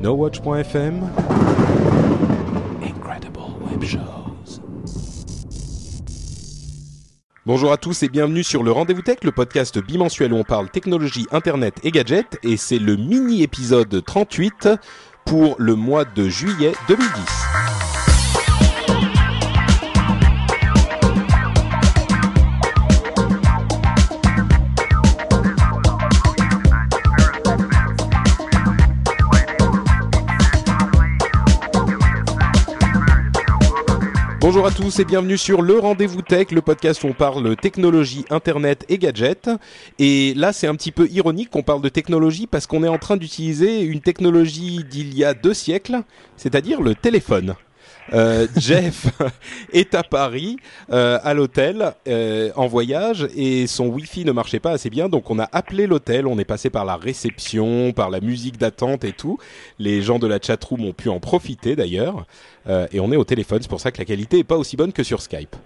NoWatch.fm Incredible Web Shows. Bonjour à tous et bienvenue sur le Rendez-vous Tech, le podcast bimensuel où on parle technologie, internet et gadgets. Et c'est le mini-épisode 38 pour le mois de juillet 2010. Bonjour à tous et bienvenue sur le Rendez-vous Tech, le podcast où on parle technologie, internet et gadgets. Et là, c'est un petit peu ironique qu'on parle de technologie parce qu'on est en train d'utiliser une technologie d'il y a deux siècles, c'est-à-dire le téléphone. Euh, Jeff est à Paris, euh, à l'hôtel, euh, en voyage, et son Wi-Fi ne marchait pas assez bien, donc on a appelé l'hôtel, on est passé par la réception, par la musique d'attente et tout. Les gens de la chatroom ont pu en profiter d'ailleurs, et on est au téléphone, c'est pour ça que la qualité est pas aussi bonne que sur Skype.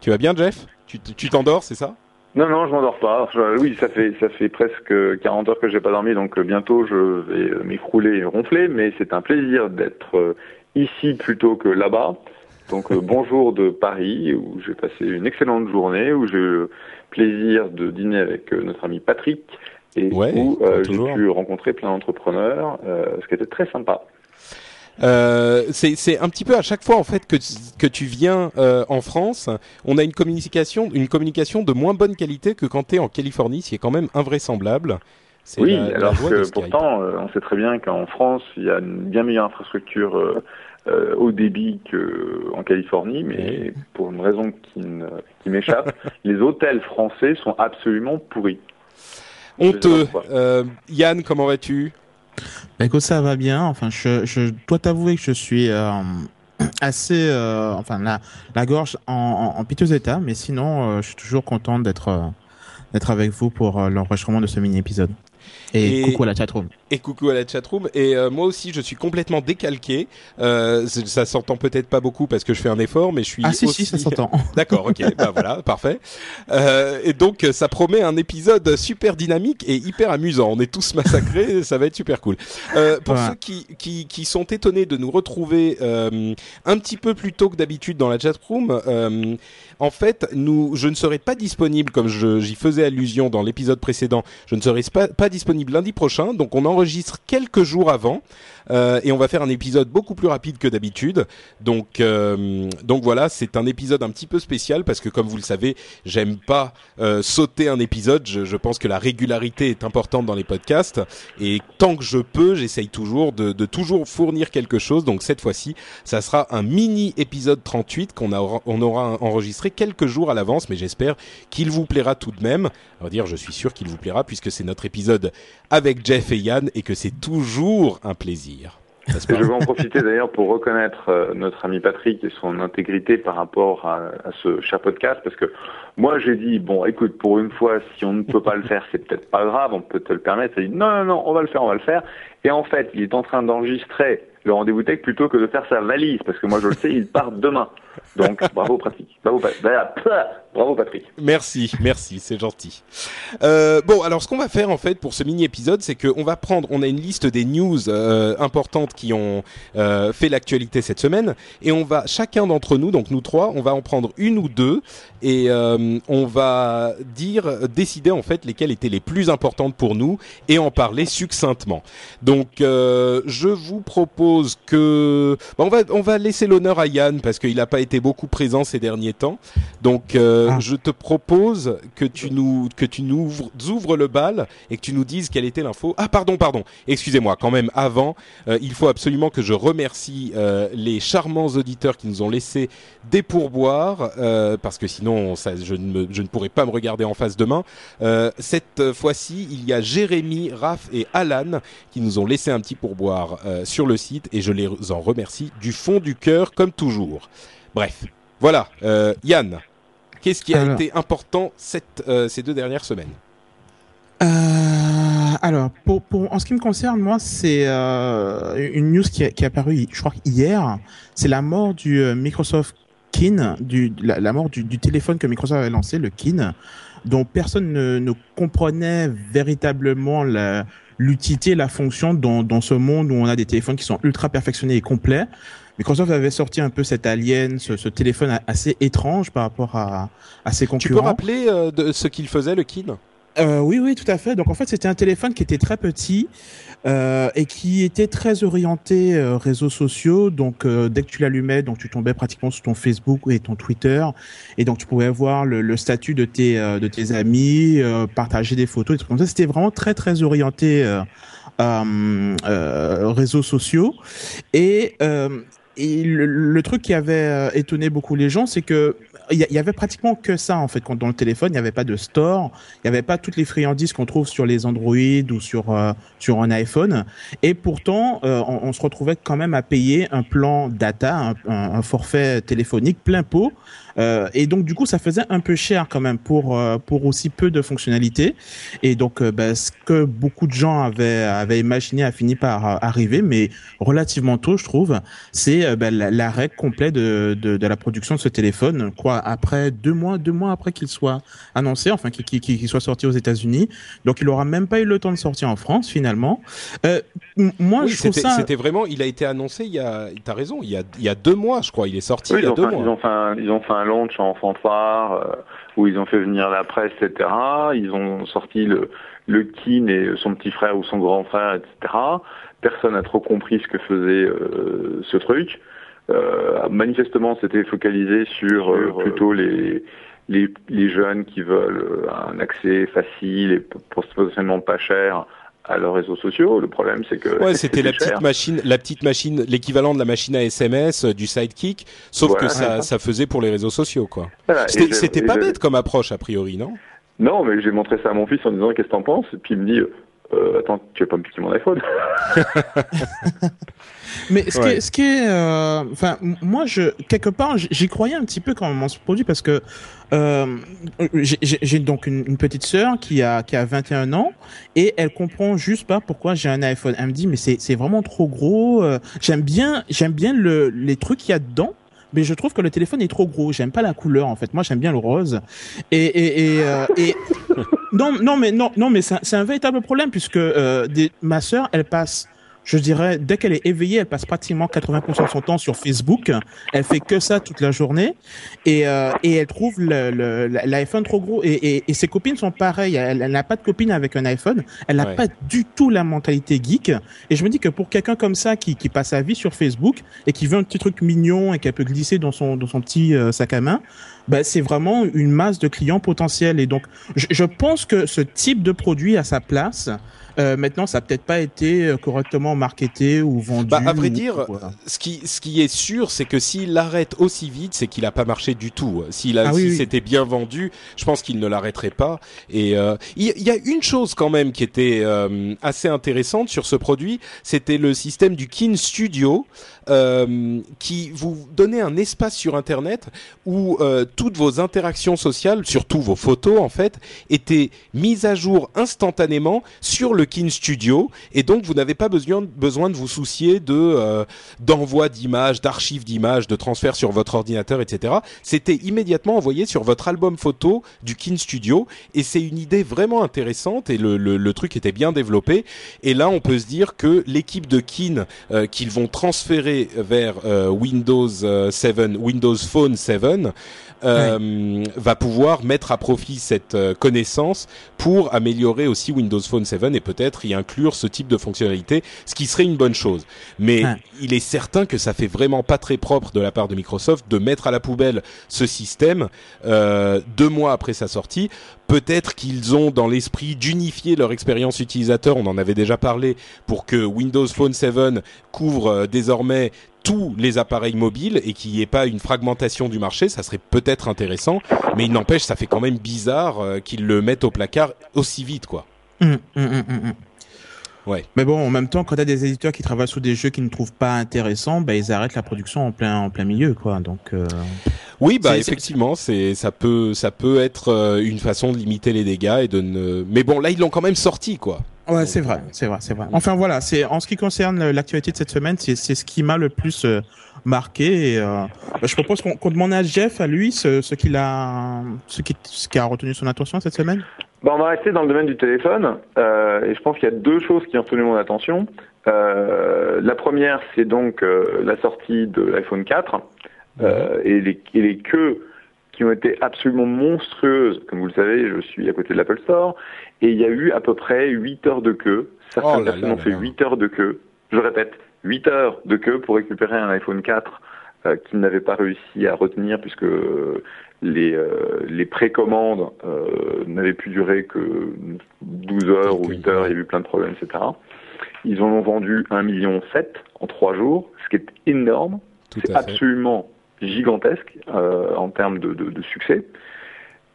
Tu vas bien, Jeff? Tu t'endors, c'est ça? Non, non, je m'endors pas. Oui, ça fait ça fait presque 40 heures que j'ai pas dormi, donc bientôt je vais m'écrouler et ronfler, mais c'est un plaisir d'être ici plutôt que là-bas. Donc euh, bonjour de Paris, où j'ai passé une excellente journée, où j'ai eu le plaisir de dîner avec euh, notre ami Patrick, et Ouais, où euh, j'ai pu rencontrer plein d'entrepreneurs, euh, ce qui était très sympa. Euh, c'est un petit peu à chaque fois en fait que que tu viens euh, en France, on a une communication une communication de moins bonne qualité que quand tu es en Californie, ce qui est quand même invraisemblable. Oui, la- alors que pourtant, euh, on sait très bien qu'en France, il y a une bien meilleure infrastructure euh, haut débit qu'en Californie, mais pour une raison qui, ne- qui m'échappe, les hôtels français sont absolument pourris. Honteux. Euh, Yann, comment vas-tu? Bah, écoute, ça va bien. Enfin, je, je dois t'avouer que je suis euh, assez, euh, enfin, la, la gorge en, en, en piteux état, mais sinon, euh, je suis toujours content d'être euh, d'être avec vous pour euh, l'enregistrement de ce mini-épisode. Et, Et- coucou à la chatroom. Et coucou à la chatroom. Et euh, moi aussi, je suis complètement décalqué. Euh, ça s'entend peut-être pas beaucoup parce que je fais un effort, mais je suis Ah si, aussi... si, ça s'entend. D'accord, ok, bah voilà, parfait. Euh, et donc, ça promet un épisode super dynamique et hyper amusant. On est tous massacrés, ça va être super cool. Euh, pour Ouais. ceux qui, qui, qui sont étonnés de nous retrouver un petit peu plus tôt que d'habitude dans la chatroom, en fait, nous, je ne serai pas disponible, comme j'y faisais allusion dans l'épisode précédent, je ne serai pas, pas disponible lundi prochain, donc on enregistre quelques jours avant. Euh, et on va faire un épisode beaucoup plus rapide que d'habitude. Donc, euh, donc voilà, c'est un épisode un petit peu spécial parce que comme vous le savez, j'aime pas euh, sauter un épisode. Je, je pense que la régularité est importante dans les podcasts et tant que je peux, j'essaye toujours de, de toujours fournir quelque chose. Donc cette fois-ci, ça sera un mini épisode 38 qu'on aura, on aura enregistré quelques jours à l'avance, mais j'espère qu'il vous plaira tout de même. On va dire, je suis sûr qu'il vous plaira puisque c'est notre épisode avec Jeff et Yann et que c'est toujours un plaisir. Je vais en profiter d'ailleurs pour reconnaître euh, notre ami Patrick et son intégrité par rapport à, à ce cher podcast, parce que moi j'ai dit, bon écoute, pour une fois, si on ne peut pas le faire, c'est peut-être pas grave, on peut te le permettre. Il a dit, non, non, non, on va le faire, on va le faire. Et en fait, il est en train d'enregistrer le rendez-vous tech plutôt que de faire sa valise, parce que moi je le sais, il part demain. Donc bravo Patrick. Bravo, Pa- bah, bravo Patrick. Merci, merci, c'est gentil. Euh, bon, alors ce qu'on va faire en fait pour ce mini épisode, c'est qu'on va prendre, on a une liste des news euh, importantes qui ont euh, fait l'actualité cette semaine, et on va chacun d'entre nous, donc nous trois, on va en prendre une ou deux, et euh, on va dire, décider en fait lesquelles étaient les plus importantes pour nous, et en parler succinctement. Donc, euh, je vous propose que on va on va laisser l'honneur à Yann parce qu'il n'a pas été beaucoup présent ces derniers temps. Donc ah. je te propose que tu nous que tu nous ouvres, le bal et que tu nous dises quelle était l'info. Ah pardon pardon. Excusez-moi. Quand même avant, il faut absolument que je remercie les charmants auditeurs qui nous ont laissé des pourboires parce que sinon ça, je ne je ne pourrais pas me regarder en face demain. cette fois-ci, il y a Jérémy, Raph et Alan qui nous ont laissé un petit pourboire euh, sur le site et je les en remercie du fond du cœur comme toujours. Bref, voilà. Euh, Yann, qu'est-ce qui a été important cette, euh, ces deux dernières semaines alors, pour, pour, en ce qui me concerne, moi, c'est une news qui, qui est apparue, je crois, hier. C'est la mort du Microsoft Kin, du, la, mort du, du, téléphone que Microsoft avait lancé, le Kin, dont personne ne, ne comprenait véritablement la, l'utilité, la fonction dans, dans ce monde où on a des téléphones qui sont ultra perfectionnés et complets. Microsoft avait sorti un peu cet alien, ce, ce téléphone assez étrange par rapport à, à ses concurrents. Tu peux rappeler euh, de ce qu'il faisait, le Kin euh, oui, oui, tout à fait. Donc en fait, c'était un téléphone qui était très petit euh, et qui était très orienté euh, réseaux sociaux. Donc dès que tu l'allumais, donc tu tombais pratiquement sur ton Facebook et ton Twitter, et donc tu pouvais voir le, le statut de tes de tes amis, partager des photos, des trucs comme ça. C'était vraiment très très orienté réseaux sociaux et et le, truc qui avait étonné beaucoup les gens, c'est que il y, avait pratiquement que ça en fait dans le téléphone. Il n'y avait pas de store, il n'y avait pas toutes les friandises qu'on trouve sur les Android ou sur euh, sur un iPhone. Et pourtant, euh, on, se retrouvait quand même à payer un plan data, un, un forfait téléphonique plein pot euh, et donc du coup, ça faisait un peu cher quand même pour euh, pour aussi peu de fonctionnalités. Et donc, euh, ben, ce que beaucoup de gens avaient avaient imaginé a fini par arriver, mais relativement tôt, je trouve. C'est ben, l'arrêt complet de, de, de la production de ce téléphone. Quoi, après deux mois, deux mois après qu'il soit annoncé, enfin qu'il qu'il soit sorti aux États-Unis. Donc, il aura même pas eu le temps de sortir en France finalement. Euh, moi, je trouve ça. C'était vraiment, il a été annoncé. Il y a, t'as raison. Il y a il y a deux mois, je crois. Il est sorti il y a deux mois. Ils ont fait un, ils ont fait un launch en fanfare euh, où ils ont fait venir la presse, etc. Ils ont sorti le, le Kin et son petit frère ou son grand frère, etc. Personne n'a trop compris ce que faisait euh, ce truc. Euh, manifestement, c'était focalisé sur plutôt les, les, les jeunes qui veulent un accès facile et potentiellement pas cher à leurs réseaux sociaux. Le problème, c'est que ouais, c'était la petite machine, la petite machine, l'équivalent de la machine à SMS euh, du Sidekick, sauf que ça, ça faisait pour les réseaux sociaux, quoi. c'était pas bête comme approche a priori, non? Non, mais j'ai montré ça à mon fils en disant qu'est-ce que t'en penses, et puis il me dit. Euh, attends, tu veux pas me piquer mon iPhone Mais ce, qui est, ce qui est, euh, enfin, moi, je quelque part, j'y croyais un petit peu quand on se produit parce que euh, j'ai donc une, une, petite sœur qui a qui a 21 ans et elle comprend juste pas pourquoi j'ai un iPhone. Elle me dit mais c'est c'est vraiment trop gros. J'aime bien j'aime bien le les trucs qu'il y a dedans mais je trouve que le téléphone est trop gros. J'aime pas la couleur en fait. Moi, j'aime bien le rose. Et et et, euh, et... non non mais non non mais c'est un, véritable problème puisque euh, des, ma sœur, elle passe je dirais, dès qu'elle est éveillée, elle passe pratiquement 80% de son temps sur Facebook. Elle fait que ça toute la journée et, euh, et elle trouve l'iPhone trop gros. Et, et, et, ses copines sont pareilles. Elle, n'a pas de copine avec un iPhone. Elle n'a pas du tout la mentalité geek. Et je me dis que pour quelqu'un comme ça qui, qui passe sa vie sur Facebook et qui veut un petit truc mignon et qu'elle peut glisser dans son, dans son petit euh, sac à main, bah, c'est vraiment une masse de clients potentiels. Et donc, je, je pense que ce type de produit a sa place. Euh, maintenant, ça n'a peut-être pas été euh, correctement marketé ou vendu. Bah, à vrai dire, ce qui, ce qui est sûr, c'est que s'il l'arrête aussi vite, c'est qu'il n'a pas marché du tout. S'il ah si c'était bien vendu, je pense qu'il ne l'arrêterait pas. Et euh, il y, a une chose quand même qui était euh, assez intéressante sur ce produit, c'était le système du Kin Studio. Euh, qui vous donnait un espace sur Internet où euh, toutes vos interactions sociales, surtout vos photos en fait, étaient mises à jour instantanément sur le Kin Studio. Et donc vous n'avez pas besoin, de vous soucier euh, d'envoi d'images, d'archives d'images, de transfert sur votre ordinateur, etc. C'était immédiatement envoyé sur votre album photo du Kin Studio. Et c'est une idée vraiment intéressante et le, le, truc était bien développé. Et là on peut se dire que l'équipe de Kin qu'ils vont transférer vers euh, Windows 7, Windows Phone 7 euh, va pouvoir mettre à profit cette euh, connaissance pour améliorer aussi Windows Phone 7 et peut-être y inclure ce type de fonctionnalité, ce qui serait une bonne chose. Mais il est certain que ça fait vraiment pas très propre de la part de Microsoft de mettre à la poubelle ce système euh, deux mois après sa sortie. Peut-être qu'ils ont dans l'esprit d'unifier leur expérience utilisateur, on en avait déjà parlé, pour que Windows Phone 7 couvre euh, désormais tous les appareils mobiles et qu'il n'y ait pas une fragmentation du marché, ça serait peut-être intéressant, mais il n'empêche, ça fait quand même bizarre euh, qu'ils le mettent au placard aussi vite, quoi. Hum, ouais. Mais bon, en même temps, quand tu as des éditeurs qui travaillent sur des jeux qu'ils ne trouvent pas intéressants, bah, ils arrêtent la production en plein, en plein milieu, quoi. Donc. Euh... Oui, bah effectivement, c'est ça peut ça peut être euh, une façon de limiter les dégâts et de ne. Mais bon, là ils l'ont quand même sorti, quoi. Ouais, c'est vrai, c'est vrai, c'est vrai. Enfin voilà, c'est en ce qui concerne l'actualité de cette semaine, c'est c'est ce qui m'a le plus euh, marqué. Et, euh, bah, je propose qu'on demande à Jeff, à lui, ce, ce qu'il a, ce qui, ce qui a retenu son attention cette semaine. Bon, on va rester dans le domaine du téléphone, euh, et je pense qu'il y a deux choses qui ont retenu mon attention. Euh, la première, c'est donc euh, la sortie de l'iPhone 4 euh, et, les, et les queues qui ont été absolument monstrueuses. Comme vous le savez, je suis à côté de l'Apple Store et il y a eu à peu près 8 heures de queue. Certaines oh personnes ont fait 8 heures de queue. Je répète, 8 heures de queue pour récupérer un iPhone 4 euh, qu'ils n'avaient pas réussi à retenir puisque les, euh, les précommandes euh, n'avaient pu durer que 12 heures ou 8 heures, il y a eu plein de problèmes, etc. Ils en ont vendu 1,7 million en 3 jours, ce qui est énorme. C'est absolument gigantesque euh, en termes de, de, de, succès.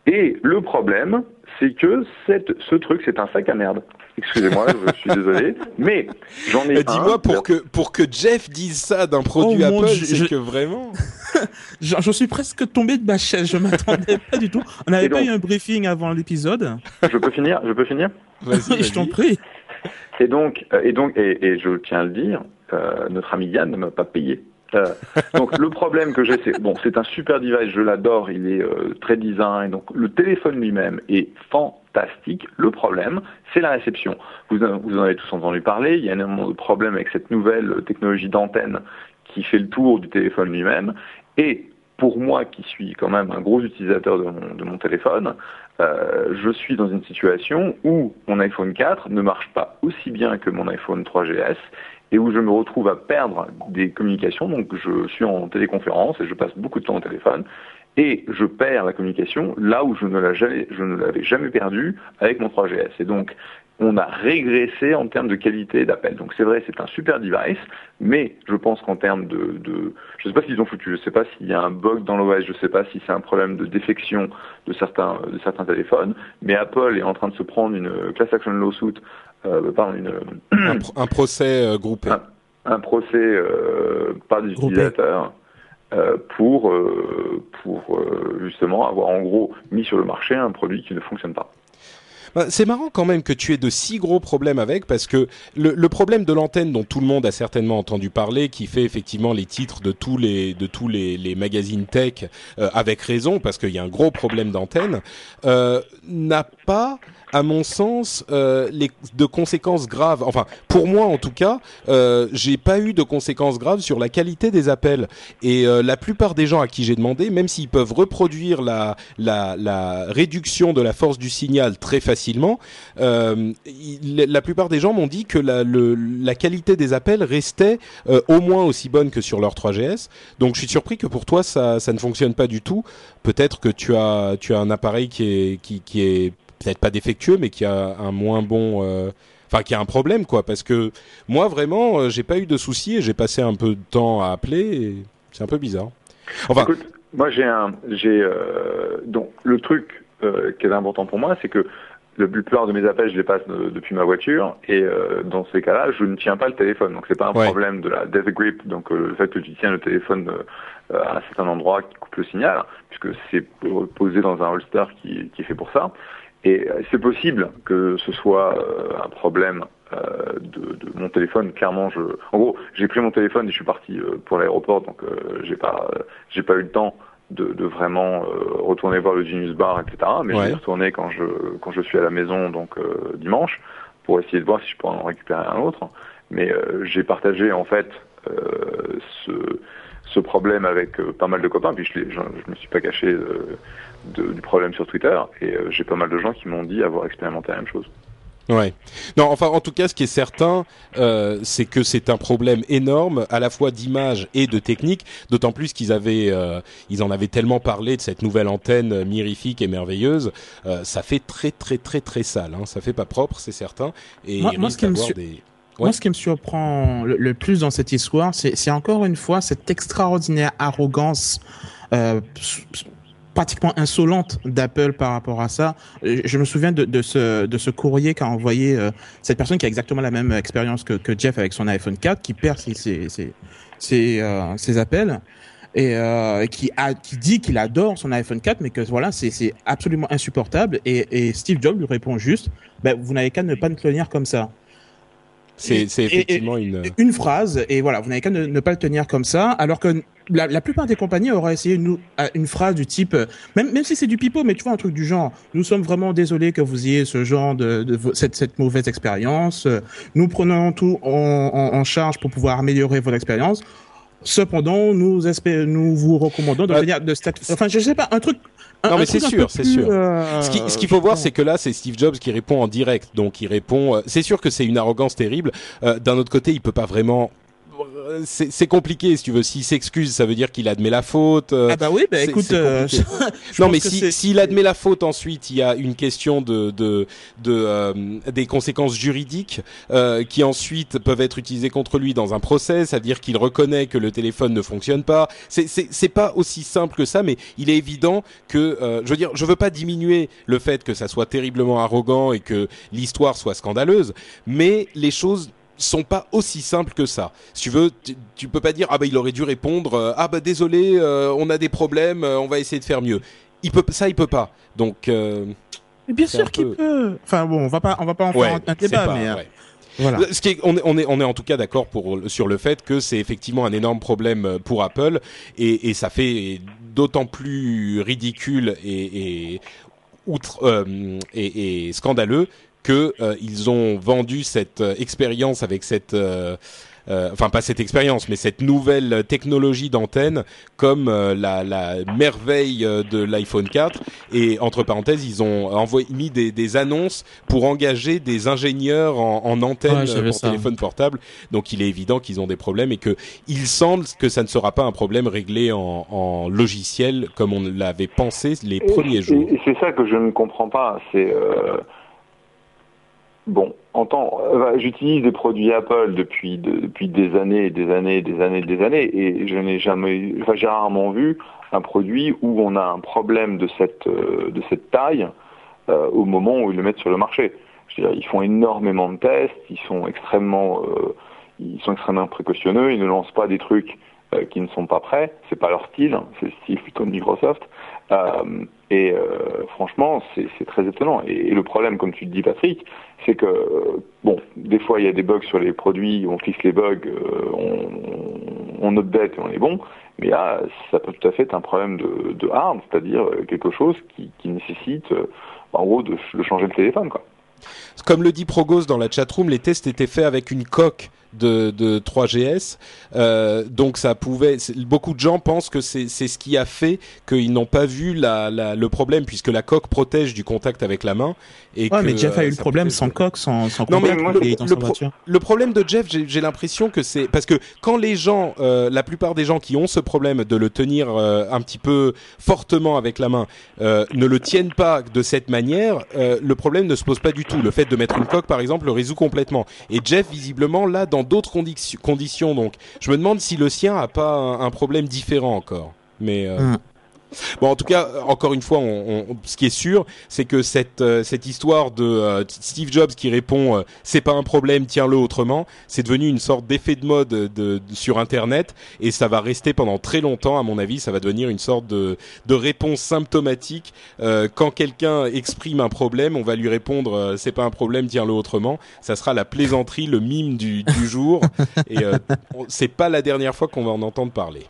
Et le problème, c'est que cette, ce truc, c'est un sac à merde. Excusez-moi, je suis désolé, mais j'en ai. Dis-moi pour que pour que Jeff dise ça d'un produit oh Apple, c'est que vraiment. je, suis presque tombé de ma chaise. Je m'attendais pas du tout. On n'avait pas eu un briefing avant l'épisode. Je peux finir. Je peux finir? Vas-y, je t'en prie. Et donc, euh, et donc, et, et, je tiens à le dire, euh, notre ami Yann ne m'a pas payé. Euh, donc le problème que j'ai, c'est bon, c'est un super device, je l'adore, il est euh, très design, donc le téléphone lui-même est fantastique. Le problème, c'est la réception. Vous, vous en avez tous entendu parler. Il y a énormément de problèmes avec cette nouvelle technologie d'antenne qui fait le tour du téléphone lui-même. Et pour moi, qui suis quand même un gros utilisateur de mon, téléphone, euh, je suis dans une situation où mon iPhone 4 ne marche pas aussi bien que mon iPhone 3GS et où je me retrouve à perdre des communications. Donc je suis en téléconférence et je passe beaucoup de temps au téléphone et je perds la communication là où je ne l'avais jamais, je ne l'avais jamais perdu avec mon 3GS. Et donc on a régressé en termes de qualité d'appel. Donc c'est vrai, c'est un super device, mais je pense qu'en termes de, de, je ne sais pas s'ils ont foutu, je ne sais pas s'il y a un bug dans l'OS, je ne sais pas si c'est un problème de défection de certains, de certains téléphones, mais Apple est en train de se prendre une class action lawsuit euh, une, un, procès euh, groupé. Un, procès euh, par des utilisateurs euh, pour, pour justement avoir en gros mis sur le marché un produit qui ne fonctionne pas. Bah, c'est marrant quand même que tu aies de si gros problèmes avec, parce que le, le problème de l'antenne dont tout le monde a certainement entendu parler, qui fait effectivement les titres de tous les de tous les, magazines tech, euh, avec raison, parce qu'il y a un gros problème d'antenne, euh, n'a pas à mon sens, euh, les, de conséquences graves. Enfin, pour moi en tout cas, euh, j'ai pas eu de conséquences graves sur la qualité des appels. Et euh, la plupart des gens à qui j'ai demandé, même s'ils peuvent reproduire la, la, la, réduction de la force du signal très facilement, euh, la plupart des gens m'ont dit que la, le, la qualité des appels restait euh, au moins aussi bonne que sur leur 3GS. Donc, je suis surpris que pour toi ça, ça ne fonctionne pas du tout. Peut-être que tu as, tu as un appareil qui est, qui, qui est peut-être pas défectueux, mais qui a un moins bon, euh, enfin qui a un problème quoi. Parce que moi vraiment, euh, j'ai pas eu de soucis et j'ai passé un peu de temps à appeler. C'est un peu bizarre. Enfin, Écoute, moi j'ai un, j'ai euh, donc le truc qui est important pour moi, c'est que le plupart de mes appels, je les passe depuis ma voiture, et dans ces cas-là, je ne tiens pas le téléphone. Donc c'est pas un problème de la death grip, donc le fait que tu tiens le téléphone à un certain endroit qui coupe le signal, puisque c'est posé dans un holster qui, qui est fait pour ça. Et euh, c'est possible que ce soit euh, un problème euh, de, de, mon téléphone. Clairement, je, en gros, j'ai pris mon téléphone et je suis parti pour l'aéroport, donc j'ai pas, j'ai pas eu le temps de, de vraiment retourner voir le Genius Bar, etc. Mais ouais. je vais retourner quand je quand je suis à la maison, donc dimanche, pour essayer de voir si je peux en récupérer un autre. Mais j'ai partagé en fait ce ce problème avec pas mal de copains, puis je, je, me suis pas caché du problème sur Twitter, et j'ai pas mal de gens qui m'ont dit avoir expérimenté la même chose. Ouais. Non, enfin, en tout cas, ce qui est certain, euh, c'est que c'est un problème énorme, à la fois d'image et de technique. D'autant plus qu'ils avaient, euh, ils en avaient tellement parlé de cette nouvelle antenne mirifique et merveilleuse. Euh, ça fait très, très, très, très sale. Hein. Ça fait pas propre, c'est certain. Et moi, ce qui me Moi, ce qui me surprend le, plus dans cette histoire, c'est encore une fois cette extraordinaire arrogance euh, pratiquement insolente d'Apple par rapport à ça. Je me souviens de, de ce, de ce courrier qu'a envoyé euh, cette personne qui a exactement la même expérience que, que Jeff avec son iPhone 4, qui perd ses, ses, ses, ses, euh, ses appels et euh, qui a qui dit qu'il adore son iPhone 4 mais que voilà c'est absolument insupportable. Et, et Steve Jobs lui répond juste ben vous n'avez qu'à ne pas le tenir comme ça c'est effectivement une une phrase et voilà vous n'avez qu'à ne, pas le tenir comme ça alors que la, la, plupart des compagnies auraient essayé une, une phrase du type, euh, même, même si c'est du pipeau, mais tu vois un truc du genre, nous sommes vraiment désolés que vous ayez ce genre de, de cette, cette mauvaise expérience. Nous prenons tout en, en, en charge pour pouvoir améliorer votre expérience. Cependant, nous vous recommandons de euh, venir de cette, enfin, je sais pas, un truc. non, mais c'est sûr, c'est sûr. Euh, ce qu'il faut voir, c'est que là, c'est Steve Jobs qui répond en direct, donc il répond. Euh, c'est sûr que c'est une arrogance terrible. D'un autre côté, il peut pas vraiment c'est compliqué si tu veux. S'il s'excuse, ça veut dire qu'il admet la faute. ah bah oui, bah écoute. Euh, non mais s'il si, admet la faute ensuite, il y a une question de de, de euh, des conséquences juridiques euh, qui ensuite peuvent être utilisées contre lui dans un procès. Ça veut dire qu'il reconnaît que le téléphone ne fonctionne pas. C'est c'est pas aussi simple que ça, mais il est évident que je veux dire, je veux pas diminuer le fait que ça soit terriblement arrogant et que l'histoire soit scandaleuse, mais les choses sont pas aussi simples que ça. Si tu veux, tu, peux pas dire ah bah il aurait dû répondre euh, ah bah désolé, euh, on a des problèmes, euh, on va essayer de faire mieux. Il peut ça, il peut pas. Donc. bien sûr qu'il peut. Enfin bon, on va pas, on va pas en faire un débat, mais. Voilà. Ce qui est, on, est, on est, on est en tout cas d'accord pour sur le fait que c'est effectivement un énorme problème pour Apple et, et ça fait d'autant plus ridicule et, et outre et, et, scandaleux que euh, ils ont vendu cette euh, expérience avec cette euh, enfin pas cette expérience, mais cette nouvelle technologie d'antenne comme la, la, merveille de l'iPhone 4. Et entre parenthèses, ils ont envoyé mis des, des annonces pour engager des ingénieurs en, en antenne pour téléphone portable. Donc il est évident qu'ils ont des problèmes et que il semble que ça ne sera pas un problème réglé en, en logiciel comme on l'avait pensé les premiers jours. Et c'est ça que je ne comprends pas. C'est Bon, en euh, j'utilise des produits Apple depuis depuis des années, des années, des années, des années, et je n'ai jamais, enfin, j'ai rarement vu un produit où on a un problème de cette euh, de cette taille euh, au moment où ils le mettent sur le marché. Je veux dire, ils font énormément de tests, ils sont extrêmement ils sont extrêmement précautionneux, ils ne lancent pas des trucs qui ne sont pas prêts, c'est pas leur style, hein, c'est le style plutôt de Microsoft. Euh, et euh, franchement, c'est très étonnant. Et, le problème, comme tu le dis, Patrick, c'est que bon, des fois il y a des bugs sur les produits, on fixe les bugs, euh, on, on update et on est bon. Mais là, ça peut tout à fait être un problème de, de hard, c'est-à-dire quelque chose qui, qui nécessite, en gros, de, de changer le téléphone, quoi. Comme le dit Progos dans la chatroom, les tests étaient faits avec une coque de, de 3GS. Euh, donc ça pouvait. Beaucoup de gens pensent que c'est ce qui a fait qu'ils n'ont pas vu la, la, le problème puisque la coque protège du contact avec la main. Et ouais, mais Jeff a eu le problème sans coque, sans, sans non, mais le, le, problème de Jeff, j'ai l'impression que c'est parce que quand les gens, euh, la plupart des gens qui ont ce problème de le tenir euh, un petit peu fortement avec la main, euh, ne le tiennent pas de cette manière, euh, le problème ne se pose pas du tout. Le fait de mettre une coque, par exemple, le résout complètement. Et Jeff, visiblement, là, dans d'autres conditions. Donc, je me demande si le sien a pas un, problème différent encore. Mais euh, hmm. Bon, en tout cas, encore une fois, on, on, ce qui est sûr, c'est que cette euh, cette histoire de euh, Steve Jobs qui répond euh, "c'est pas un problème, tiens-le autrement", c'est devenu une sorte d'effet de mode de, sur Internet et ça va rester pendant très longtemps. À mon avis, ça va devenir une sorte de de réponse symptomatique. quand quelqu'un exprime un problème, on va lui répondre "c'est pas un problème, tiens-le autrement". Ça sera la plaisanterie, le mime du, du jour et c'est pas la dernière fois qu'on va en entendre parler.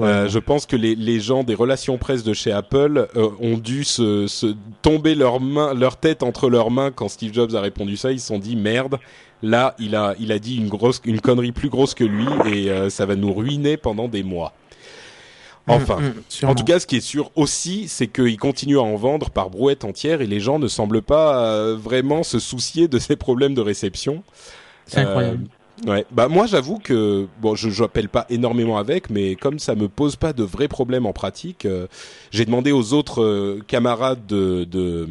Euh, je pense que les, les gens des relations presse de chez Apple euh, ont dû se, se tomber leurs mains, leur tête entre leurs mains quand Steve Jobs a répondu ça. Ils se sont dit merde. Là, il a, il a dit une grosse, une connerie plus grosse que lui et euh, ça va nous ruiner pendant des mois. Enfin, Mm, mm, en tout cas, ce qui est sûr aussi, c'est qu'il continue à en vendre par brouette entière et les gens ne semblent pas vraiment se soucier de ces problèmes de réception. c'est incroyable. Ouais. Bah moi j'avoue que bon je j'appelle pas énormément avec mais comme ça me pose pas de vrais problèmes en pratique, euh, j'ai demandé aux autres euh, camarades de de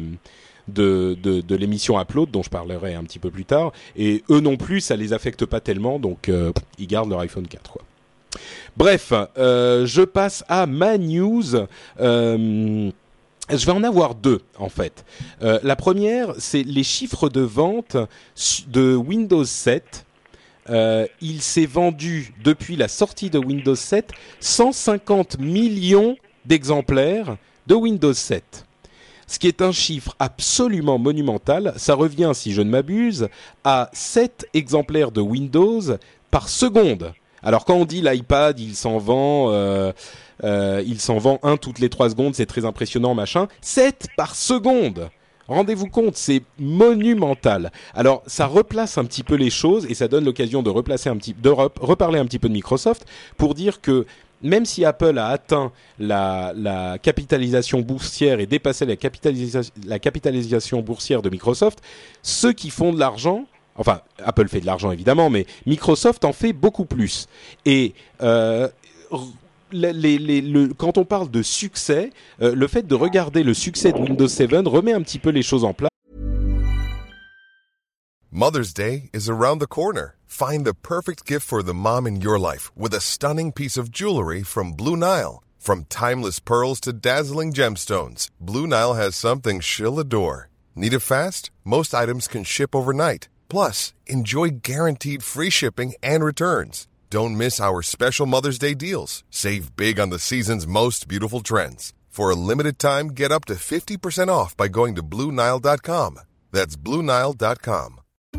de, de, de l'émission Upload dont je parlerai un petit peu plus tard et eux non plus ça les affecte pas tellement donc euh, ils gardent leur iPhone 4 quoi. Bref, je passe à ma news. Je vais en avoir deux en fait. La première, c'est les chiffres de vente de Windows 7. Euh, il s'est vendu depuis la sortie de Windows 7 150 millions d'exemplaires de Windows 7. Ce qui est un chiffre absolument monumental. Ça revient, si je ne m'abuse, à 7 exemplaires de Windows par seconde. Alors quand on dit l'iPad, il s'en vend, euh, euh, il s'en vend un toutes les trois secondes, c'est très impressionnant, machin. 7 par seconde. Rendez-vous compte, c'est monumental. Alors, ça replace un petit peu les choses et ça donne l'occasion de replacer un petit, reparler un petit peu de Microsoft pour dire que même si Apple a atteint la, capitalisation boursière et dépassé la capitalisation, boursière de Microsoft, ceux qui font de l'argent, enfin Apple fait de l'argent évidemment, mais Microsoft en fait beaucoup plus. Euh, les- les- les- le- quand on parle de succès, euh, le fait de regarder le succès de Windows 7 remet un petit peu les choses en place. Mother's Day is around the corner. Find the perfect gift for the mom in your life with a stunning piece of jewelry from Blue Nile. From timeless pearls to dazzling gemstones, Blue Nile has something she'll adore. Need it fast? Most items can ship overnight. Plus, enjoy guaranteed free shipping and returns. Don't miss our special Mother's Day deals. Save big on the season's most beautiful trends. For a limited time, get up to 50% off by going to BlueNile.com. That's BlueNile.com.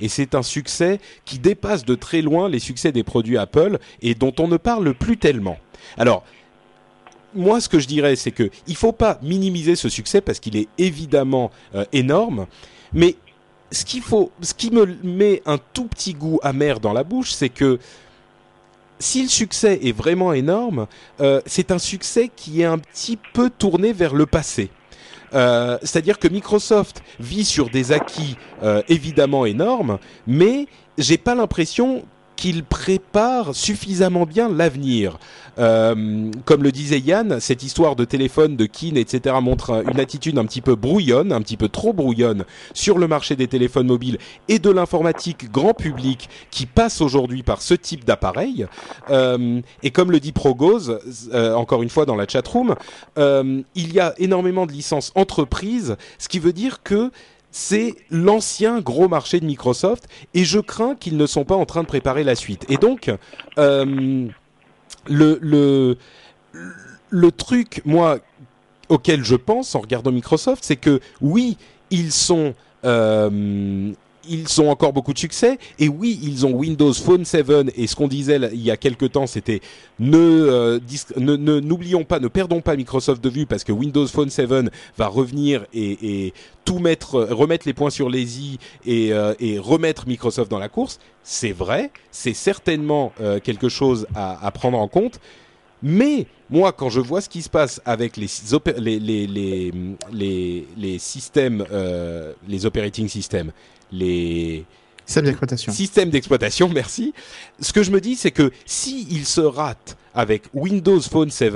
Et c'est un succès qui dépasse de très loin les succès des produits Apple et dont on ne parle plus tellement. Alors, moi, ce que je dirais, c'est que il faut pas minimiser ce succès parce qu'il est évidemment euh, énorme, mais ce faut, ce qui me met un tout petit goût amer dans la bouche, c'est que si le succès est vraiment énorme, euh, c'est un succès qui est un petit peu tourné vers le passé. Euh, C'est-à-dire que Microsoft vit sur des acquis euh, évidemment énormes, mais j'ai pas l'impression qu'il prépare suffisamment bien l'avenir. Euh, comme le disait Yann, cette histoire de téléphone, de kin, etc. montre un- une attitude un petit peu brouillonne, un petit peu trop brouillonne sur le marché des téléphones mobiles et de l'informatique grand public qui passe aujourd'hui par ce type d'appareil. Euh, et comme le dit Progose, euh, encore une fois dans la chatroom, euh, il y a énormément de licences entreprises, ce qui veut dire que c'est l'ancien gros marché de Microsoft et je crains qu'ils ne sont pas en train de préparer la suite. Et donc, euh, le, truc, moi, auquel je pense en regardant Microsoft, c'est que oui, ils sont... euh, ils ont encore beaucoup de succès et oui, ils ont Windows Phone 7 et ce qu'on disait il y a quelque temps, c'était euh, ne n'oublions pas, ne perdons pas Microsoft de vue parce que Windows Phone 7 va revenir et, tout mettre, remettre les points sur les i et, euh, et remettre Microsoft dans la course. C'est vrai, c'est certainement euh, quelque chose à, prendre en compte. Mais moi, quand je vois ce qui se passe avec les les les les les, systèmes, les operating systems, les Système d'exploitation. système d'exploitation, merci. Ce que je me dis, c'est que si ils se ratent avec Windows Phone 7,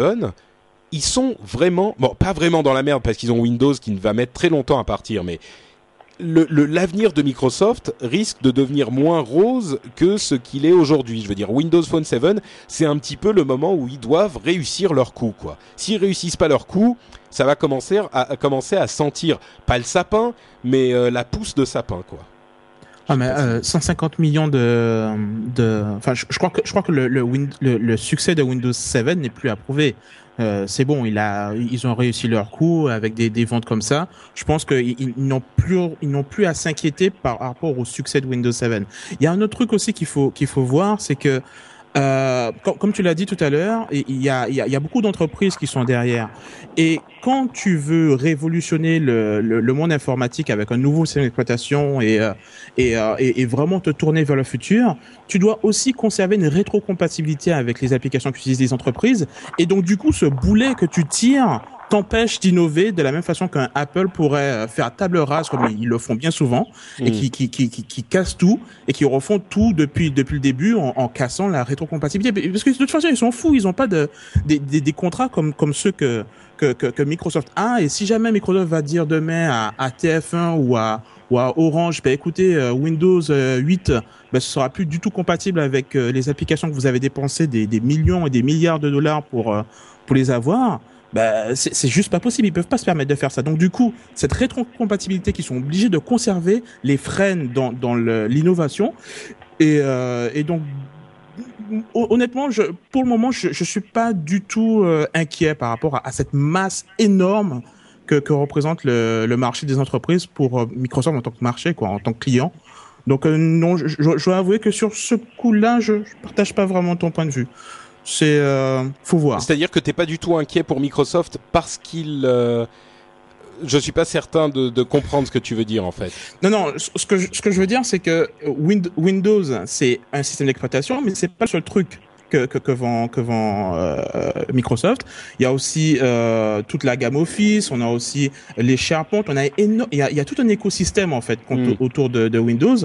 ils sont vraiment, bon, pas vraiment dans la merde parce qu'ils ont Windows qui ne va mettre très longtemps à partir, mais le- le- l'avenir de Microsoft risque de devenir moins rose que ce qu'il est aujourd'hui. Je veux dire, Windows Phone 7, c'est un petit peu le moment où ils doivent réussir leur coup, quoi. S'ils réussissent pas leur coup, ça va commencer à, commencer à sentir pas le sapin, mais euh, la pousse de sapin, quoi. Ah mais euh, 150 millions de, de, enfin je, crois que je crois que le le, le succès de Windows 7 n'est plus approuvé. Euh, c'est bon, il a, ils ont réussi leur coup avec des, des ventes comme ça. Je pense qu'ils ils n'ont plus, ils n'ont plus à s'inquiéter par rapport au succès de Windows 7. Il y a un autre truc aussi qu'il faut qu'il faut voir, c'est que euh, comme, tu l'as dit tout à l'heure, il y a, beaucoup d'entreprises qui sont derrière. Et quand tu veux révolutionner le, monde informatique avec un nouveau système d'exploitation et, euh, euh, et, vraiment te tourner vers le futur, tu dois aussi conserver une rétrocompatibilité avec les applications qu'utilisent les entreprises. Et donc du coup, ce boulet que tu tires t'empêche d'innover de la même façon qu'un Apple pourrait euh, faire table rase comme ils le font bien souvent et Mm. qui, qui, qui, qui, qui cassent tout et qui refont tout depuis depuis le début en, en cassant la rétrocompatibilité parce que de toute façon ils sont fous ils ont pas de des, des, des contrats comme comme ceux que que, que que Microsoft a et si jamais Microsoft va dire demain à, à TF1 ou à ou à Orange bah écoutez euh, Windows euh, 8 bah, ce sera plus du tout compatible avec euh, les applications que vous avez dépensé des, des millions et des milliards de dollars pour pour les avoir bah, c'est juste pas possible. Ils peuvent pas se permettre de faire ça. Donc du coup, cette rétrocompatibilité qu'ils sont obligés de conserver les freine dans, dans l'innovation. Et, euh, et donc, hon- honnêtement, je, pour le moment, je, je suis pas du tout euh, inquiet par rapport à, à cette masse énorme que, que représente le, le marché des entreprises pour euh, Microsoft en tant que marché, quoi, en tant que client. Donc euh, non, je, je, je dois avouer que sur ce coup-là, je, je partage pas vraiment ton point de vue. C'est, euh, faut voir. C'est-à-dire que t'es pas du tout inquiet pour Microsoft parce qu'il... euh, je suis pas certain de, de comprendre ce que tu veux dire en fait. Non, non, ce que je, ce que je veux dire, c'est que Win- Windows, c'est un système d'exploitation, mais c'est pas le seul truc que, que, que vend, que vend euh, Microsoft. Il y a aussi euh, toute la gamme Office, on a aussi les SharePoint, on a il, y a, il y a tout un écosystème en fait Mm. autour de, de Windows.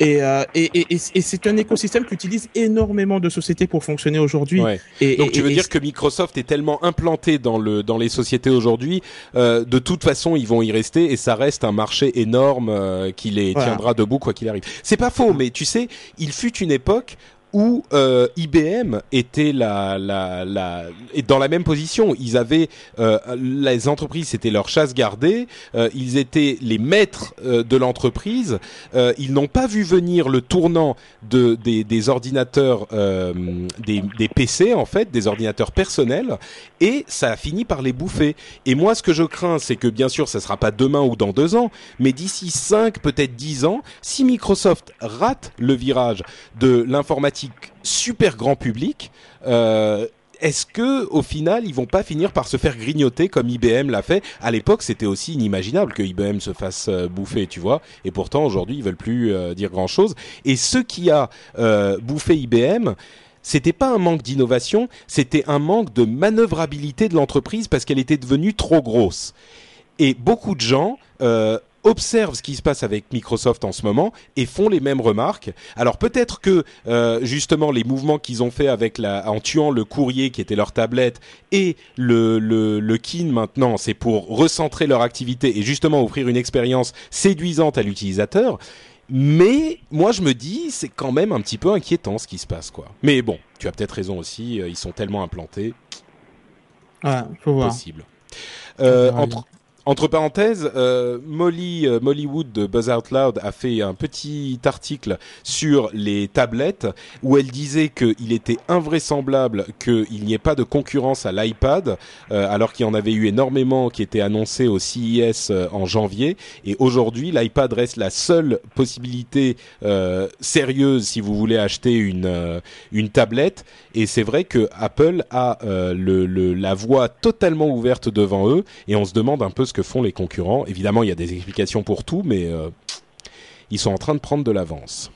Et, euh, et, et, et- c'est un écosystème qu'utilisent énormément de sociétés pour fonctionner aujourd'hui. Ouais. Et, Donc et- tu veux dire que Microsoft est tellement implanté dans le dans les sociétés aujourd'hui, euh, de toute façon ils vont y rester et ça reste un marché énorme euh, qui les Voilà. tiendra debout quoi qu'il arrive. C'est pas faux, mais tu sais, il fut une époque où euh, IBM était la, la, la, dans la même position. Ils avaient euh, les entreprises, c'était leur chasse gardée. euh, ils étaient les maîtres euh, de l'entreprise. Euh, ils n'ont pas vu venir le tournant de des, des ordinateurs, euh, des, des PC en fait, des ordinateurs personnels, et ça a fini par les bouffer. Et moi, ce que je crains, c'est que bien sûr, ça sera pas demain ou dans deux ans, mais d'ici cinq, peut-être dix ans, si Microsoft rate le virage de l'informatique super grand public, euh, est-ce que au final ils vont pas finir par se faire grignoter comme IBM l'a fait? À l'époque, c'était aussi inimaginable que IBM se fasse euh, bouffer, tu vois. Et pourtant aujourd'hui, ils veulent plus euh, dire grand chose. Et ce qui a bouffé IBM, c'était pas un manque d'innovation, c'était un manque de manœuvrabilité de l'entreprise parce qu'elle était devenue trop grosse. Et beaucoup de gens observent ce qui se passe avec Microsoft en ce moment et font les mêmes remarques. Alors peut-être que euh, justement les mouvements qu'ils ont fait avec la, en tuant le courrier qui était leur tablette et le le, le kin maintenant, c'est pour recentrer leur activité et justement offrir une expérience séduisante à l'utilisateur. Mais moi je me dis c'est quand même un petit peu inquiétant ce qui se passe quoi. Mais bon, tu as peut-être raison aussi, euh, ils sont tellement implantés, Ouais, faut voir. possible. Euh, entre, entre parenthèses, euh, Molly euh, Molly Wood de Buzz Out Loud a fait un petit article sur les tablettes où elle disait qu'il était invraisemblable qu'il n'y ait pas de concurrence à l'iPad, euh, alors qu'il y en avait eu énormément qui étaient annoncés au CES euh, en janvier. Et aujourd'hui, l'iPad reste la seule possibilité sérieuse si vous voulez acheter une une tablette. Et c'est vrai que Apple a le- la voie totalement ouverte devant eux, et on se demande un peu ce que font les concurrents. Évidemment, il y a des explications pour tout, mais euh, ils sont en train de prendre de l'avance.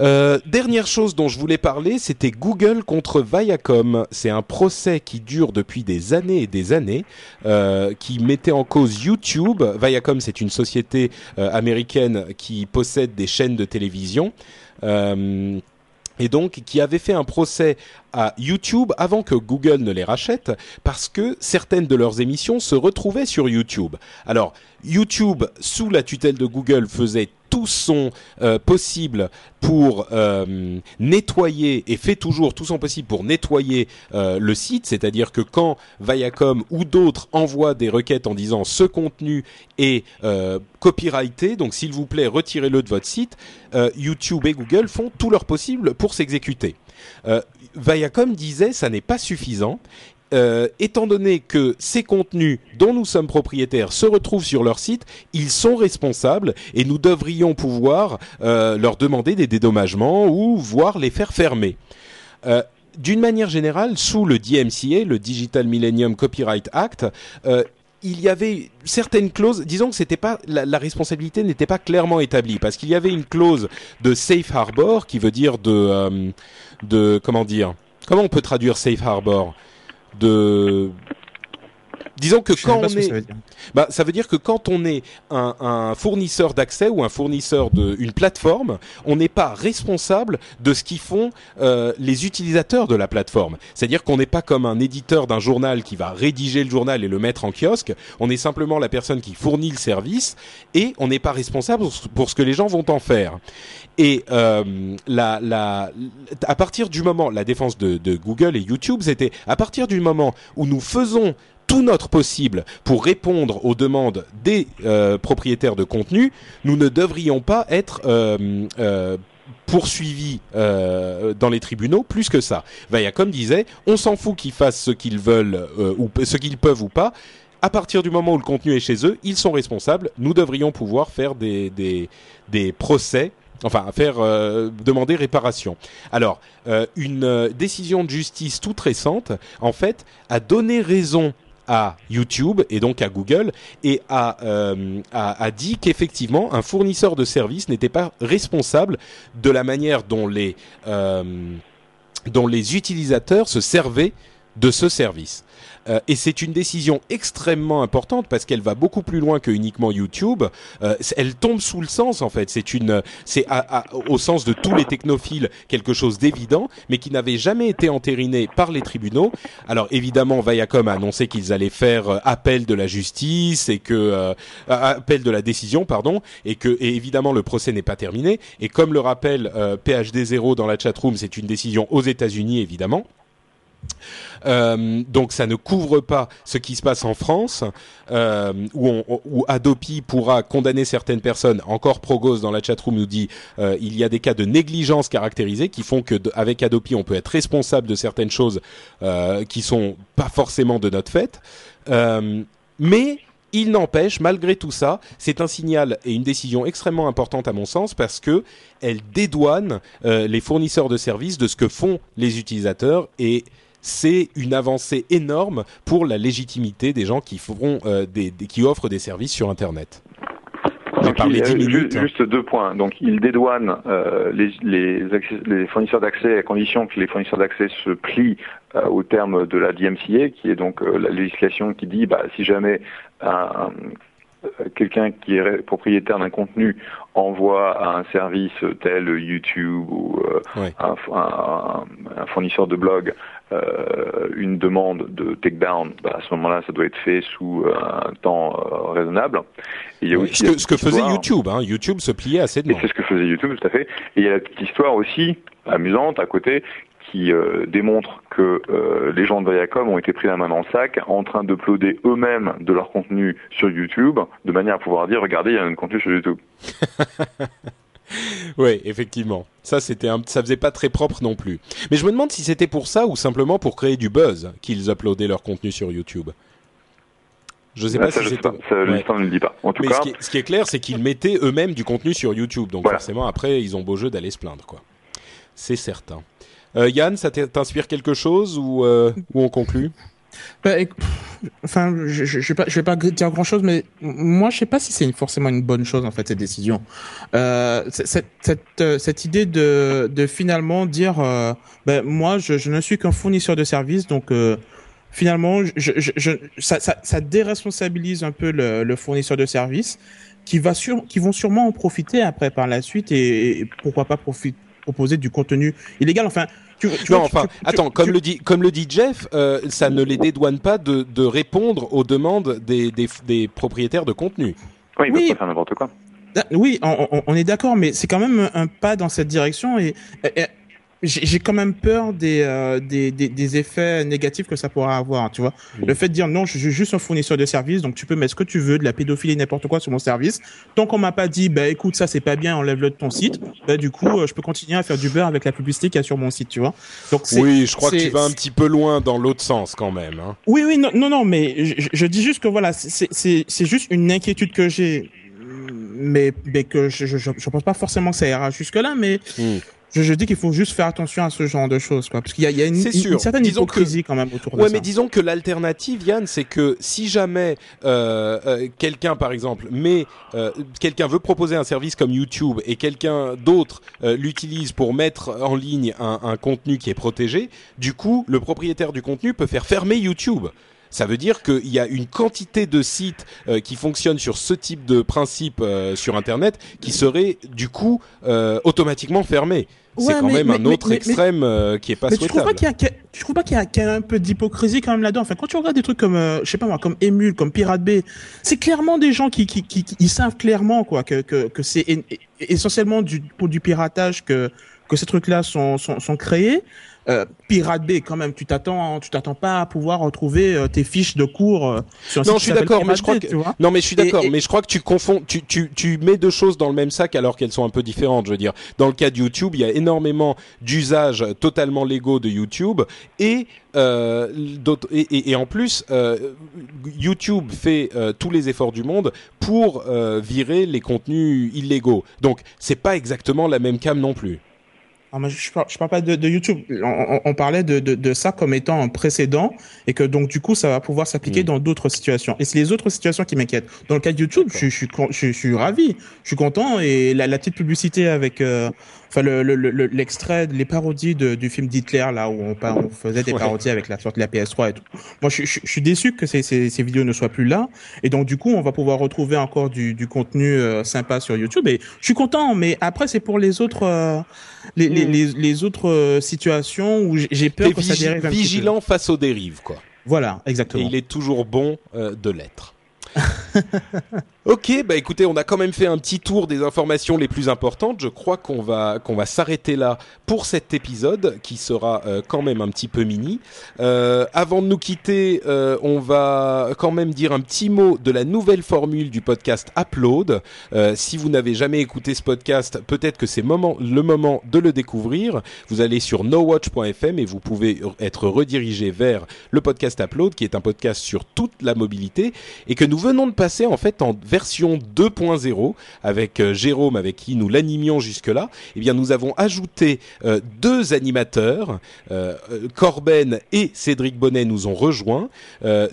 Euh, dernière chose dont je voulais parler, c'était Google contre Viacom. C'est un procès qui dure depuis des années et des années, euh, qui mettait en cause YouTube. Viacom, c'est une société américaine qui possède des chaînes de télévision. Et donc qui avait fait un procès à YouTube avant que Google ne les rachète parce que certaines de leurs émissions se retrouvaient sur YouTube. Alors YouTube, sous la tutelle de Google, faisait tout son euh, possible pour euh, nettoyer et fait toujours tout son possible pour nettoyer euh, le site, c'est-à-dire que quand Viacom ou d'autres envoient des requêtes en disant ce contenu est copyrighté, donc s'il vous plaît retirez-le de votre site, YouTube et Google font tout leur possible pour s'exécuter. Viacom disait ça n'est pas suffisant euh, étant donné que ces contenus dont nous sommes propriétaires se retrouvent sur leur site, ils sont responsables et nous devrions pouvoir euh, leur demander des dédommagements ou voire les faire fermer. Euh, d'une manière générale, sous le DMCA, le Digital Millennium Copyright Act, il y avait certaines clauses, disons que c'était pas la, la responsabilité n'était pas clairement établie parce qu'il y avait une clause de safe harbor qui veut dire de de comment dire comment on peut traduire safe harbor? De disons que quand on est, ça veut, bah, ça veut dire que quand on est un, un fournisseur d'accès ou un fournisseur d'une plateforme, on n'est pas responsable de ce qu'ils font euh, les utilisateurs de la plateforme. C'est-à-dire qu'on n'est pas comme un éditeur d'un journal qui va rédiger le journal et le mettre en kiosque. On est simplement la personne qui fournit le service et on n'est pas responsable pour ce que les gens vont en faire. Et euh, la, la, à partir du moment, la défense de, de Google et YouTube, c'était à partir du moment où nous faisons tout notre possible pour répondre aux demandes des euh, propriétaires de contenu, nous ne devrions pas être euh, euh, poursuivis euh, dans les tribunaux plus que ça. Viacom disait, on s'en fout qu'ils fassent ce qu'ils veulent euh, ou ce qu'ils peuvent ou pas. À partir du moment où le contenu est chez eux, ils sont responsables. Nous devrions pouvoir faire des, des, des procès enfin faire euh, demander réparation. Alors, euh, une euh, décision de justice toute récente, en fait, a donné raison à YouTube et donc à Google et a, euh, a, dit qu'effectivement un fournisseur de services n'était pas responsable de la manière dont les euh, dont les utilisateurs se servaient de ce service. Euh, et c'est une décision extrêmement importante parce qu'elle va beaucoup plus loin que uniquement YouTube. Euh, elle tombe sous le sens en fait. C'est une, c'est au sens de tous les technophiles quelque chose d'évident, mais qui n'avait jamais été entériné par les tribunaux. Alors évidemment, Viacom a annoncé qu'ils allaient faire euh, appel de la justice et que euh, appel de la décision, pardon, et que et évidemment le procès n'est pas terminé. Et comme le rappelle euh, PhD 0 dans la chatroom, c'est une décision aux États-Unis évidemment. Euh, donc ça ne couvre pas ce qui se passe en France, euh, où, Adopi pourra condamner certaines personnes. Encore Progos dans la chatroom nous dit euh, il y a des cas de négligence caractérisée qui font que avec Adopi on peut être responsable de certaines choses euh, qui sont pas forcément de notre fait. Mais il n'empêche, malgré tout ça, c'est un signal et une décision extrêmement importante à mon sens parce que elle dédouane les fournisseurs de services de ce que font les utilisateurs et c'est une avancée énorme pour la légitimité des gens qui feront euh, des, des, qui offrent des services sur Internet. Donc, il, minutes, juste, deux points. Donc, il dédouane euh, les, les, accès, les, fournisseurs d'accès à condition que les fournisseurs d'accès se plient euh, au terme de la DMCA, qui est donc euh, la législation qui dit, bah, si jamais un, quelqu'un qui est propriétaire d'un contenu envoie à un service tel YouTube ou euh, ouais. un, un, un, fournisseur de blog euh, une demande de takedown, bah, à ce moment-là, ça doit être fait sous un temps euh, raisonnable. Et il y a oui, aussi ce que, ce que faisait YouTube, hein. YouTube se pliait à ces demandes. Et c'est ce que faisait YouTube, tout à fait. Et il y a la petite histoire aussi amusante à côté qui euh, démontre que euh, les gens de Viacom ont été pris la main dans le sac en train d'uploader eux-mêmes de leur contenu sur YouTube de manière à pouvoir dire regardez il y a un contenu sur YouTube. oui, effectivement. Ça, c'était un... ça faisait pas très propre non plus. Mais je me demande si c'était pour ça ou simplement pour créer du buzz qu'ils uploadaient leur contenu sur YouTube. Je sais Ah, pas ça, si je sais c'était. pas. Ça, l'histoire ne le dit pas. En tout Mais cas, ce qui, est, ce qui est clair, c'est qu'ils mettaient eux-mêmes du contenu sur YouTube. Donc Voilà. forcément, après, ils ont beau jeu d'aller se plaindre, quoi. C'est certain. Euh, Yann, ça t'inspire quelque chose ou, euh, on conclut? Bah, enfin, je, je, vais pas, dire grand chose, mais moi, je sais pas si c'est forcément une bonne chose en fait cette décision. Euh, cette, idée de, finalement dire, ben moi, je, ne suis qu'un fournisseur de services, donc finalement, ça, déresponsabilise un peu le, fournisseur de services qui va sur, qui vont sûrement en profiter après par la suite et pourquoi pas profiter proposer du contenu illégal. Enfin, tu, tu non, vois, enfin, tu- tu- attends, comme tu- le dit, comme le dit Jeff, euh, ça ne les dédouane pas de, de répondre aux demandes des, des, des propriétaires de contenu. Oui, ils Oui. peuvent pas faire n'importe quoi. Ah, Oui, on, on- on est d'accord, mais c'est quand même un pas dans cette direction et, et- et j'ai quand même peur des, euh, des, des, des effets négatifs que ça pourra avoir, tu vois. Le fait de dire non, je suis juste un fournisseur de services, donc tu peux mettre ce que tu veux, de la pédophilie, n'importe quoi sur mon service. Tant qu'on m'a pas dit, bah écoute, ça c'est pas bien, enlève-le de ton site, bah du coup, euh, je peux continuer à faire du beurre avec la publicité qu'il y a sur mon site, tu vois. Donc Oui, je crois que tu vas un petit peu loin dans l'autre sens quand même. Hein. oui, oui, non, non, non, mais je, je dis juste que voilà, c'est c'est c'est juste une inquiétude que j'ai, mais mais que je je, je je pense pas forcément que ça ira jusque là, mais Hmm. Je, je dis qu'il faut juste faire attention à ce genre de choses, quoi, parce qu'il y a, il y a une, certaine Disons que- hypocrisie quand même autour de Ouais, ça. mais disons que l'alternative, Yann, c'est que si jamais euh, euh, quelqu'un, par exemple, mais euh, quelqu'un veut proposer un service comme YouTube et quelqu'un d'autre euh, l'utilise pour mettre en ligne un, un contenu qui est protégé, du coup, le propriétaire du contenu peut faire fermer YouTube. Ça veut dire qu'il y a une quantité de sites euh, qui fonctionnent sur ce type de principe euh, sur Internet qui seraient du coup euh, automatiquement fermés. c'est quand mais- même mais- un mais- autre extrême qui est pas Mais tu trouves souhaitable. pas qu'il y a, qu'il y a- tu trouves pas qu'il y a, qu'il y a un peu d'hypocrisie quand même là-dedans? Enfin, quand tu regardes des trucs comme, je sais pas moi, comme Emule, comme Pirate Bay, c'est clairement des gens qui, qui, qui, qui- ils savent clairement quoi que que, que c'est en- essentiellement du pour du piratage que que ces trucs-là sont, sont sont créés. Euh, Pirate Bay, quand même, tu t'attends, tu t'attends pas à pouvoir retrouver euh, tes fiches de cours euh, sur un Non, site je suis d'accord, mais je crois Bay, que tu vois. non, mais je suis d'accord, et- mais je crois que tu confonds, tu, tu, tu mets deux choses dans le même sac alors qu'elles sont un peu différentes. Je veux dire, dans le cas de YouTube, il y a énormément d'usages totalement légaux de YouTube et euh, et, et, et en plus, euh, YouTube fait euh, tous les efforts du monde pour virer les contenus illégaux. Donc, c'est pas exactement la même cam non plus. Ah, je parle, je parle pas de, de YouTube. On, on- on parlait de, de, de ça comme étant un précédent et que donc du coup ça va pouvoir s'appliquer Mm. dans d'autres situations. Et c'est les autres situations qui m'inquiètent. Dans le cas de YouTube, je, je suis ravi, je suis content et la, la petite publicité avec, euh, enfin le le- le- l'extrait, les parodies de, du film d'Hitler là où on, faisait des Ouais. parodies avec la sorte de la PS3 et tout. Moi, je, je, je suis déçu que ces, ces, ces vidéos ne soient plus là et donc du coup on va pouvoir retrouver encore du, du contenu euh, sympa sur YouTube et je suis content. Mais après c'est pour les autres. euh, les, les, les, les autres euh, situations où j'ai- peur que ça dérive un petit peu. vigilant face aux dérives, quoi. Voilà, Et exactement. il est toujours bon euh, de l'être. ok, bah écoutez, on a quand même fait un petit tour des informations les plus importantes. Je crois qu'on va qu'on va s'arrêter là pour cet épisode qui sera euh, quand même un petit peu mini. Euh, avant de nous quitter, euh, on va quand même dire un petit mot de la nouvelle formule du podcast Upload. Euh, si vous n'avez jamais écouté ce podcast, peut-être que c'est moment, le moment de le découvrir. Vous allez sur nowatch.fm et vous pouvez être redirigé vers le podcast Upload, qui est un podcast sur toute la mobilité et que nous venons de passer en fait en version 2.0 avec euh, Jérôme, avec qui nous l'animions jusque-là. Eh bien, nous avons ajouté euh, deux animateurs, euh, Corben et Cédric Bonnet nous ont rejoints.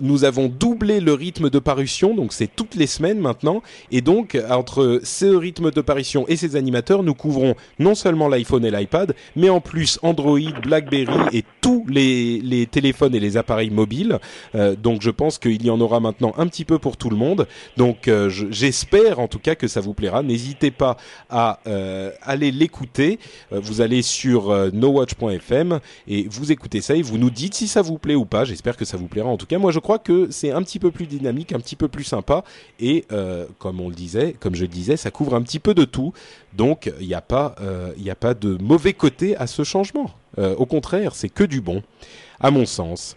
Nous avons doublé le rythme de parution, donc c'est toutes les semaines maintenant. Et donc, entre ce rythme de parution et ces animateurs, nous couvrons non seulement l'iPhone et l'iPad, mais en plus Android, BlackBerry et tous les, les téléphones et les appareils mobiles. Donc, je pense qu'il y en aura maintenant un petit peu pour tout le monde. Donc, je- j'espère en tout cas que ça vous plaira. N'hésitez pas à euh, aller l'écouter. Euh, vous allez sur euh, nowatch.fm et vous écoutez ça et vous nous dites si ça vous plaît ou pas. J'espère que ça vous plaira. En tout cas, moi, je crois que c'est un petit peu plus dynamique, un petit peu plus sympa et comme on le disait, comme je le disais, ça couvre un petit peu de tout. Donc, il n'y a pas, il n'y a pas de mauvais côté à ce changement. Au contraire, c'est que du bon, à mon sens.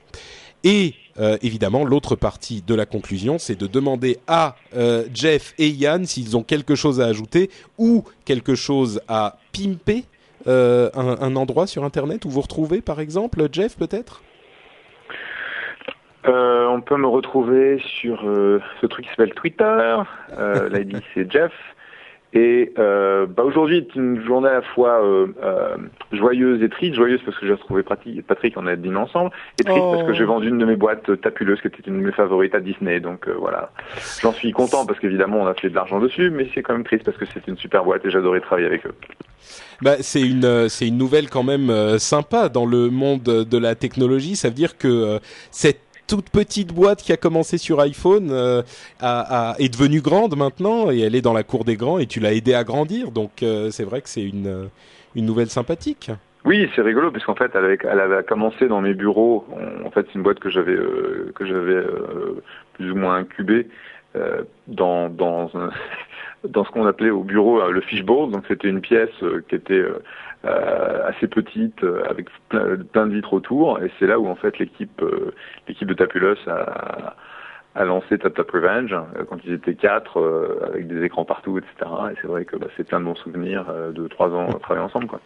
Et euh, évidemment, l'autre partie de la conclusion, c'est de demander à euh, Jeff et Yann s'ils ont quelque chose à ajouter ou quelque chose à pimper. euh, un, endroit sur Internet où vous retrouvez, par exemple, Jeff, peut-être? On peut me retrouver sur ce truc qui s'appelle Twitter. L'ID c'est Jeff. Et euh, bah aujourd'hui est une journée à la fois euh, euh, joyeuse et triste. Joyeuse parce que j'ai retrouvé Patrick, Patrick, on a dîné ensemble. Et triste Oh. parce que j'ai vendu une de mes boîtes euh, tapuleuses qui était une de mes favorites à Disney. Donc euh, voilà. J'en suis content parce qu'évidemment on a fait de l'argent dessus, mais c'est quand même triste parce que c'est une super boîte et j'adorais travailler avec eux. Bah, c'est une euh, c'est une nouvelle quand même euh, sympa dans le monde de la technologie. Ça veut dire que euh, cette toute petite boîte qui a commencé sur iPhone euh, a, est devenue grande maintenant et elle est dans la cour des grands et tu l'as aidé à grandir. Donc euh, c'est vrai que c'est une euh, une nouvelle sympathique. Oui, c'est rigolo puisqu'en fait, elle avait, elle avait commencé dans mes bureaux. En- fait, c'est une boîte que j'avais que j'avais plus ou moins incubée dans dans dans ce qu'on appelait au bureau le fishbowl. Donc c'était une pièce qui était assez petite euh, avec plein, plein de vitres autour. Et c'est là où en fait l'équipe euh, l'équipe de Tapulous a a lancé Tap Tap Revenge euh, quand ils étaient quatre euh, avec des écrans partout, etc. Et c'est vrai que bah, c'est plein de bons souvenirs euh, de trois ans travailler ensemble, quoi.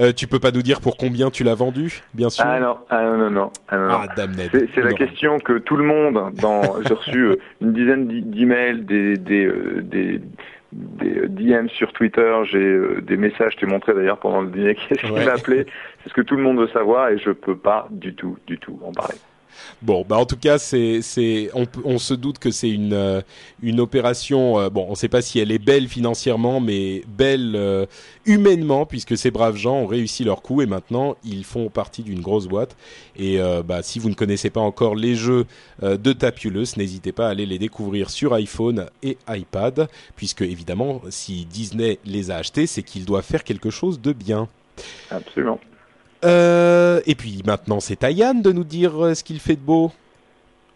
Euh, tu peux pas nous dire pour combien tu l'as vendu, bien sûr? Ah non, ah non, non, non. Ah, non. Ah. C'est c'est la question que tout le monde, dans, j'ai reçu euh, une dizaine d'i- d'emails, des, des, euh, des, des euh, DM sur Twitter, j'ai euh, des messages, je t'ai montré d'ailleurs pendant le dîner, qu'est-ce qui Ouais. m'a appelé, c'est ce que tout le monde veut savoir et je peux pas du tout, du tout en parler. Bon, bah en tout cas, c'est c'est on, se doute que c'est une euh, une opération. euh, bon, on ne sait pas si elle est belle financièrement, mais belle euh, humainement, puisque ces braves gens ont réussi leur coup et maintenant ils font partie d'une grosse boîte. Et bah si vous ne connaissez pas encore les jeux de Tapulous, n'hésitez pas à aller les découvrir sur iPhone et iPad, puisque évidemment, si Disney les a achetés, c'est qu'ils doivent faire quelque chose de bien. Absolument. Euh, et puis maintenant, c'est à Yann de nous dire euh, ce qu'il fait de beau.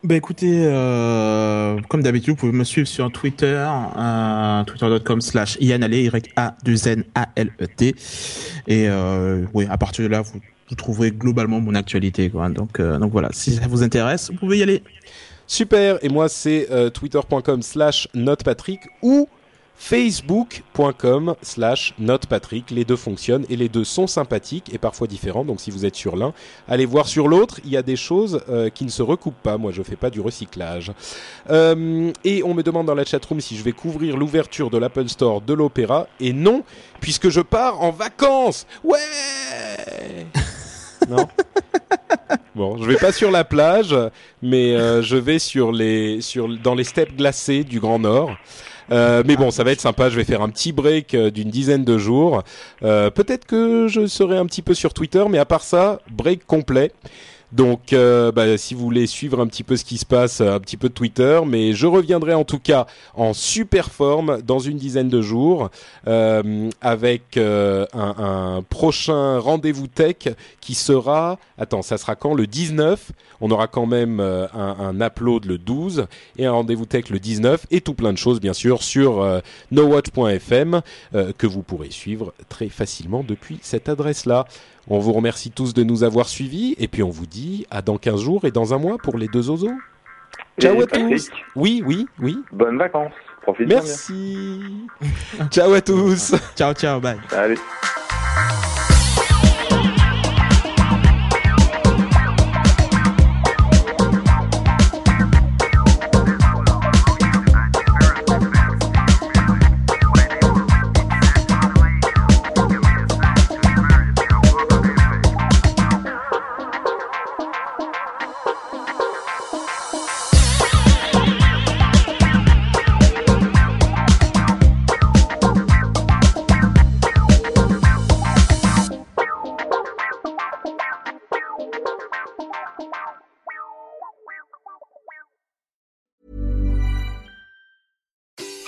Bah écoutez, euh, comme d'habitude, vous pouvez me suivre sur Twitter, euh, twitter.com slash yanale, y a 2 n a l e t Et euh, oui, à partir de là, vous, vous trouverez globalement mon actualité. Quoi. Donc, donc voilà, si ça vous intéresse, vous pouvez y aller. Super, et moi c'est twitter.com slash notepatrick ou facebook.com slash notepatrick. Les deux fonctionnent et les deux sont sympathiques et parfois différents. Donc si vous êtes sur l'un, allez voir sur l'autre. Il y a des choses euh, qui ne se recoupent pas. Moi je fais pas du recyclage. Euh, et on me demande dans la chatroom si je vais couvrir l'ouverture de l'Apple Store de l'Opéra. Et non, puisque je pars en vacances. Ouais Non Bon, je vais pas sur la plage, mais euh, je vais sur les, sur, dans les steppes glacées du Grand Nord. Euh, mais bon, ça va être sympa. Je vais faire un petit break euh, d'une dizaine de jours. Euh, Peut-être que je serai un petit peu sur Twitter, mais à part ça, break complet. Donc, euh, bah, si vous voulez suivre un petit peu ce qui se passe, euh, un petit peu de Twitter, mais je reviendrai en tout cas en super forme dans une dizaine de jours euh, avec euh, un, un prochain rendez-vous tech qui sera, attends, ça sera quand? Le 19. On aura quand même euh, un, un upload le 12 et un rendez-vous tech le 19 et tout plein de choses bien sûr sur euh, nowatch.fm que vous pourrez suivre très facilement depuis cette adresse-là. On vous remercie tous de nous avoir suivis et puis on vous dit à dans 15 jours et dans un mois pour les deux osos. Ciao à tous. Oui, oui, oui. Bonnes vacances. Profite bien. Merci. Ciao à tous. Ciao, ciao, bye. Allez.